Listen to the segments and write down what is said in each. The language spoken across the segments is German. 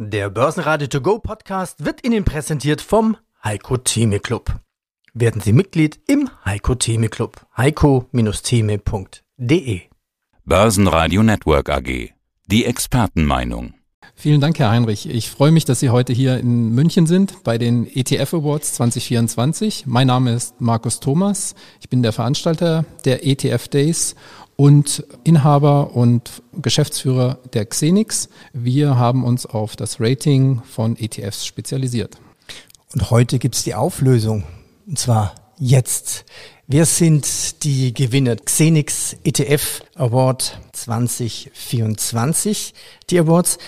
Der Börsenradio To Go Podcast wird Ihnen präsentiert vom Heiko Theme Club. Werden Sie Mitglied im Heiko Theme Club. heiko-theme.de Börsenradio Network AG. Die Expertenmeinung. Vielen Dank, Herr Heinrich. Ich freue mich, dass Sie heute hier in München sind bei den ETF Awards 2024. Mein Name ist Markus Thomas. Ich bin der Veranstalter der ETF Days und Inhaber und Geschäftsführer der Xenix. Wir haben uns auf das Rating von ETFs spezialisiert. Und heute gibt's die Auflösung. Und zwar jetzt. Wer sind die Gewinner? Xenix ETF Award 2024. Die Awards.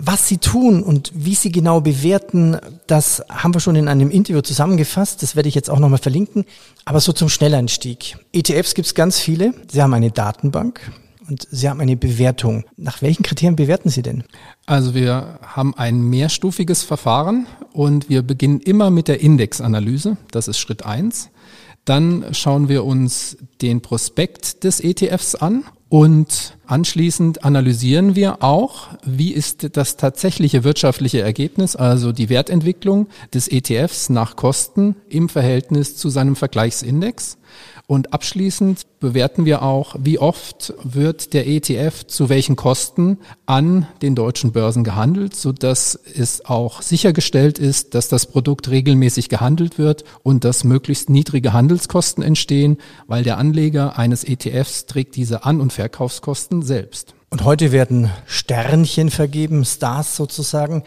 Was sie tun und wie sie genau bewerten, das haben wir schon in einem Interview zusammengefasst. Das werde ich jetzt auch nochmal verlinken. Aber so zum Schnelleinstieg. ETFs gibt es ganz viele. Sie haben eine Datenbank und Sie haben eine Bewertung. Nach welchen Kriterien bewerten Sie denn? Also wir haben ein mehrstufiges Verfahren und wir beginnen immer mit der Indexanalyse. Das ist Schritt eins. Dann schauen wir uns den Prospekt des ETFs an und anschließend analysieren wir auch, wie ist das tatsächliche wirtschaftliche Ergebnis, also die Wertentwicklung des ETFs nach Kosten im Verhältnis zu seinem Vergleichsindex. Und abschließend bewerten wir auch, wie oft wird der ETF zu welchen Kosten an den deutschen Börsen gehandelt, so dass es auch sichergestellt ist, dass das Produkt regelmäßig gehandelt wird und dass möglichst niedrige Handelskosten entstehen, weil der Anleger eines ETFs trägt diese An- und Verkaufskosten selbst. Und heute werden Sternchen vergeben, Stars sozusagen.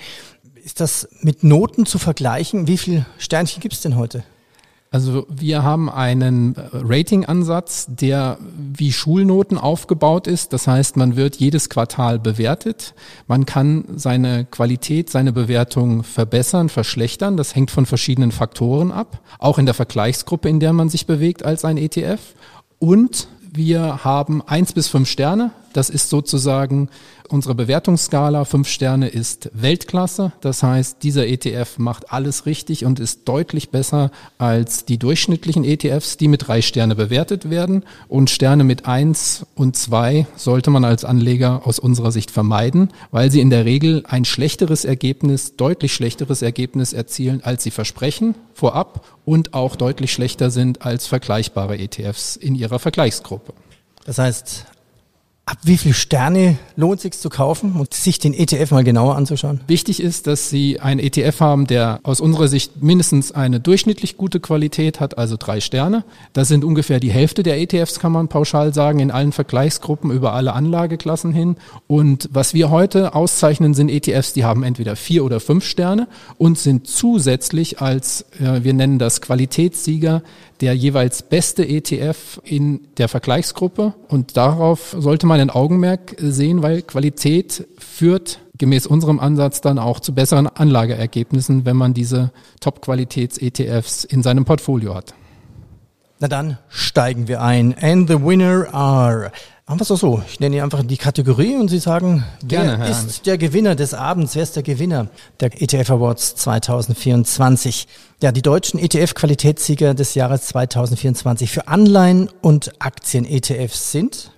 Ist das mit Noten zu vergleichen? Wie viele Sternchen gibt es denn heute? Also wir haben einen äh, Rating-Ansatz, der wie Schulnoten aufgebaut ist. Das heißt, man wird jedes Quartal bewertet. Man kann seine Qualität, seine Bewertung verbessern, verschlechtern. Das hängt von verschiedenen Faktoren ab. Auch in der Vergleichsgruppe, in der man sich bewegt als ein ETF. Und wir haben eins bis fünf Sterne. Das ist sozusagen unsere Bewertungsskala. Fünf Sterne ist Weltklasse. Das heißt, dieser ETF macht alles richtig und ist deutlich besser als die durchschnittlichen ETFs, die mit drei Sterne bewertet werden. Und Sterne mit eins und zwei sollte man als Anleger aus unserer Sicht vermeiden, weil sie in der Regel ein schlechteres Ergebnis, deutlich schlechteres Ergebnis erzielen, als sie versprechen vorab und auch deutlich schlechter sind als vergleichbare ETFs in ihrer Vergleichsgruppe. Das heißt, Ab wie viel Sterne lohnt sich zu kaufen und sich den ETF mal genauer anzuschauen? Wichtig ist, dass Sie einen ETF haben, der aus unserer Sicht mindestens eine durchschnittlich gute Qualität hat, also drei Sterne. Das sind ungefähr die Hälfte der ETFs, kann man pauschal sagen, in allen Vergleichsgruppen über alle Anlageklassen hin. Und was wir heute auszeichnen, sind ETFs, die haben entweder vier oder fünf Sterne und sind zusätzlich als, wir nennen das Qualitätssieger, der jeweils beste ETF in der Vergleichsgruppe. Und darauf sollte man ein Augenmerk sehen, weil Qualität führt gemäß unserem Ansatz dann auch zu besseren Anlageergebnissen, wenn man diese Top-Qualitäts-ETFs in seinem Portfolio hat. Na dann steigen wir ein. And the winner are Machen wir es doch so. Ich nenne einfach die Kategorie und Sie sagen, Gerne, wer ist der Gewinner des Abends? Wer ist der Gewinner der ETF Awards 2024? Ja, die deutschen ETF-Qualitätssieger des Jahres 2024 für Anleihen und Aktien-ETFs sind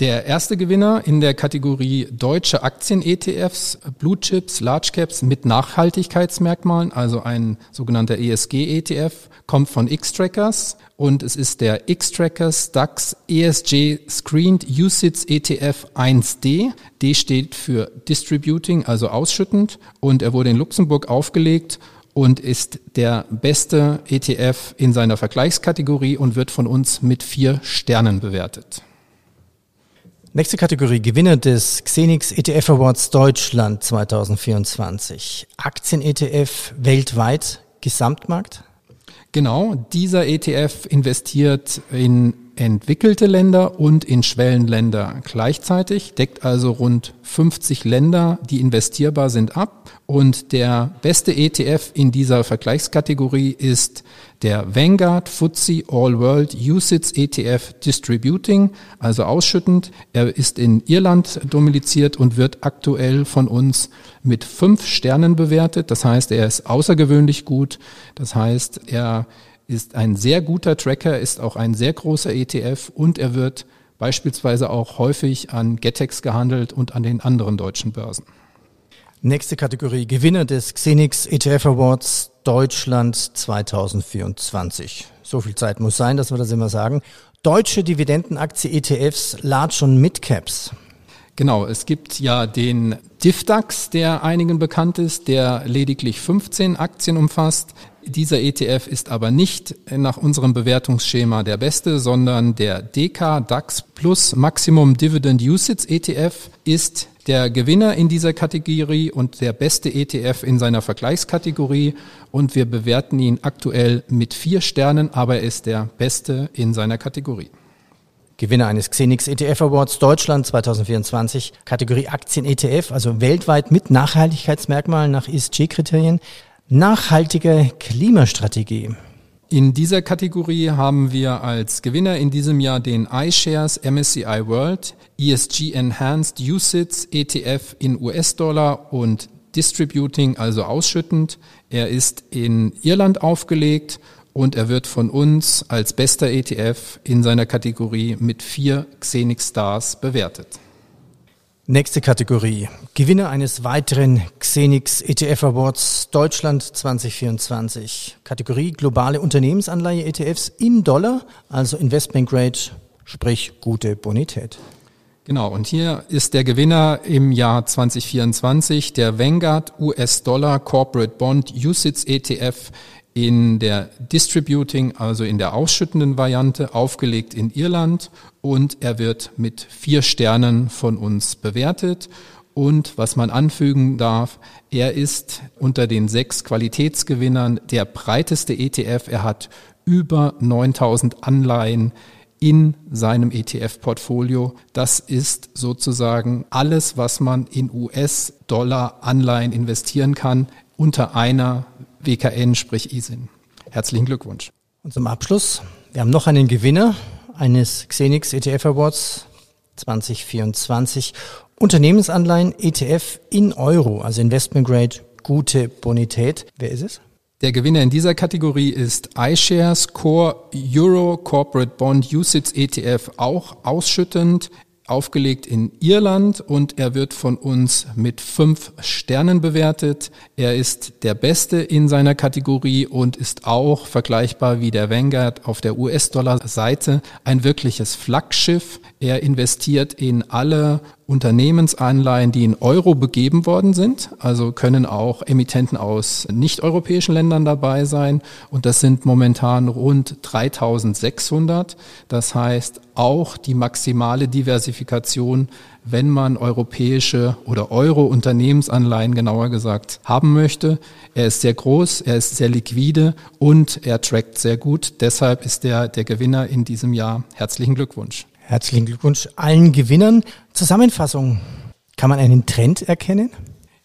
der erste Gewinner in der Kategorie deutsche Aktien-ETFs, Blue Chips, Large Caps mit Nachhaltigkeitsmerkmalen, also ein sogenannter ESG-ETF, kommt von X-Trackers und es ist der X-Trackers DAX ESG Screened USITS ETF 1D. D steht für Distributing, also ausschüttend und er wurde in Luxemburg aufgelegt und ist der beste ETF in seiner Vergleichskategorie und wird von uns mit vier Sternen bewertet. Nächste Kategorie, Gewinner des Xenix ETF Awards Deutschland 2024. Aktien-ETF weltweit, Gesamtmarkt? Genau, dieser ETF investiert in entwickelte Länder und in Schwellenländer gleichzeitig, deckt also rund 50 Länder, die investierbar sind, ab. Und der beste ETF in dieser Vergleichskategorie ist der Vanguard FTSE All World USITS ETF Distributing, also ausschüttend. Er ist in Irland dominiziert und wird aktuell von uns mit fünf Sternen bewertet. Das heißt, er ist außergewöhnlich gut. Das heißt, er ist ein sehr guter Tracker, ist auch ein sehr großer ETF und er wird beispielsweise auch häufig an Getex gehandelt und an den anderen deutschen Börsen. Nächste Kategorie, Gewinner des Xenix ETF Awards Deutschland 2024. So viel Zeit muss sein, dass wir das immer sagen. Deutsche Dividendenaktie ETFs Large und Mid Caps. Genau, es gibt ja den DIFDAX, der einigen bekannt ist, der lediglich 15 Aktien umfasst. Dieser ETF ist aber nicht nach unserem Bewertungsschema der beste, sondern der DK DAX Plus Maximum Dividend Usage ETF ist der Gewinner in dieser Kategorie und der beste ETF in seiner Vergleichskategorie und wir bewerten ihn aktuell mit vier Sternen, aber er ist der beste in seiner Kategorie. Gewinner eines Xenix ETF Awards Deutschland 2024, Kategorie Aktien ETF, also weltweit mit Nachhaltigkeitsmerkmalen nach ESG-Kriterien. Nachhaltige Klimastrategie. In dieser Kategorie haben wir als Gewinner in diesem Jahr den iShares MSCI World ESG Enhanced USITS ETF in US-Dollar und Distributing, also ausschüttend. Er ist in Irland aufgelegt und er wird von uns als bester ETF in seiner Kategorie mit vier Xenix Stars bewertet. Nächste Kategorie. Gewinner eines weiteren Xenix ETF Awards Deutschland 2024. Kategorie globale Unternehmensanleihe ETFs in Dollar, also Investment Grade, sprich gute Bonität. Genau, und hier ist der Gewinner im Jahr 2024 der Vanguard US-Dollar Corporate Bond USITS ETF in der Distributing, also in der ausschüttenden Variante, aufgelegt in Irland und er wird mit vier Sternen von uns bewertet. Und was man anfügen darf, er ist unter den sechs Qualitätsgewinnern der breiteste ETF. Er hat über 9000 Anleihen in seinem ETF-Portfolio. Das ist sozusagen alles, was man in US-Dollar-Anleihen investieren kann, unter einer WKN, sprich ISIN. Herzlichen Glückwunsch. Und zum Abschluss, wir haben noch einen Gewinner eines Xenix ETF Awards 2024. Unternehmensanleihen ETF in Euro, also Investment Grade, gute Bonität. Wer ist es? Der Gewinner in dieser Kategorie ist iShares Core Euro Corporate Bond USITS ETF, auch ausschüttend aufgelegt in Irland und er wird von uns mit fünf Sternen bewertet. Er ist der Beste in seiner Kategorie und ist auch vergleichbar wie der Vanguard auf der US-Dollar-Seite ein wirkliches Flaggschiff. Er investiert in alle Unternehmensanleihen, die in Euro begeben worden sind. Also können auch Emittenten aus nicht-europäischen Ländern dabei sein. Und das sind momentan rund 3600. Das heißt, auch die maximale Diversifikation, wenn man europäische oder Euro-Unternehmensanleihen genauer gesagt haben möchte. Er ist sehr groß, er ist sehr liquide und er trackt sehr gut. Deshalb ist er der Gewinner in diesem Jahr. Herzlichen Glückwunsch. Herzlichen Glückwunsch allen Gewinnern. Zusammenfassung. Kann man einen Trend erkennen?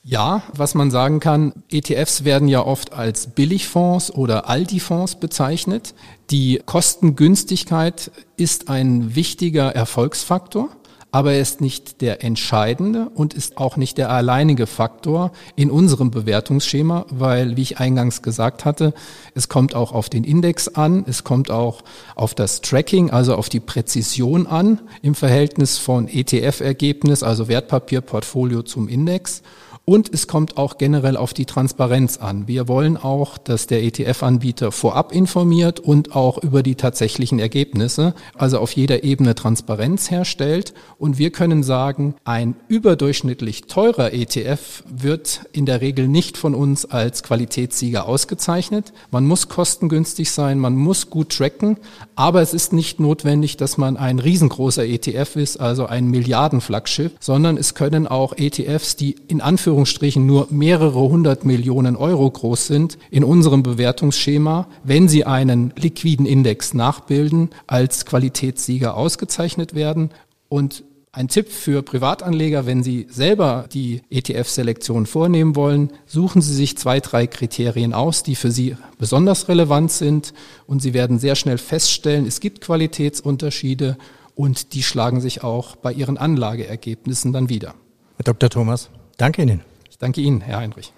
Ja, was man sagen kann, ETFs werden ja oft als Billigfonds oder Aldi-Fonds bezeichnet. Die Kostengünstigkeit ist ein wichtiger Erfolgsfaktor aber er ist nicht der entscheidende und ist auch nicht der alleinige Faktor in unserem Bewertungsschema, weil, wie ich eingangs gesagt hatte, es kommt auch auf den Index an, es kommt auch auf das Tracking, also auf die Präzision an im Verhältnis von ETF-Ergebnis, also Wertpapierportfolio zum Index. Und es kommt auch generell auf die Transparenz an. Wir wollen auch, dass der ETF-Anbieter vorab informiert und auch über die tatsächlichen Ergebnisse, also auf jeder Ebene Transparenz herstellt. Und wir können sagen, ein überdurchschnittlich teurer ETF wird in der Regel nicht von uns als Qualitätssieger ausgezeichnet. Man muss kostengünstig sein, man muss gut tracken, aber es ist nicht notwendig, dass man ein riesengroßer ETF ist, also ein Milliardenflaggschiff, sondern es können auch ETFs, die in Anführungszeichen Anführungsstrichen nur mehrere hundert Millionen Euro groß sind, in unserem Bewertungsschema, wenn sie einen liquiden Index nachbilden, als Qualitätssieger ausgezeichnet werden. Und ein Tipp für Privatanleger, wenn Sie selber die ETF-Selektion vornehmen wollen, suchen Sie sich zwei, drei Kriterien aus, die für Sie besonders relevant sind und Sie werden sehr schnell feststellen, es gibt Qualitätsunterschiede und die schlagen sich auch bei Ihren Anlageergebnissen dann wieder. Herr Dr. Thomas. Danke Ihnen. Ich danke Ihnen, Herr Heinrich.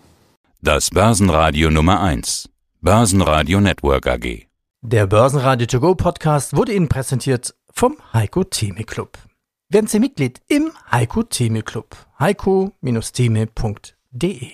Das Börsenradio Nummer 1. Börsenradio Network AG. Der Börsenradio To Go Podcast wurde Ihnen präsentiert vom Heiko Theme Club. Werden Sie Mitglied im Heiko Theme Club. heiko-theme.de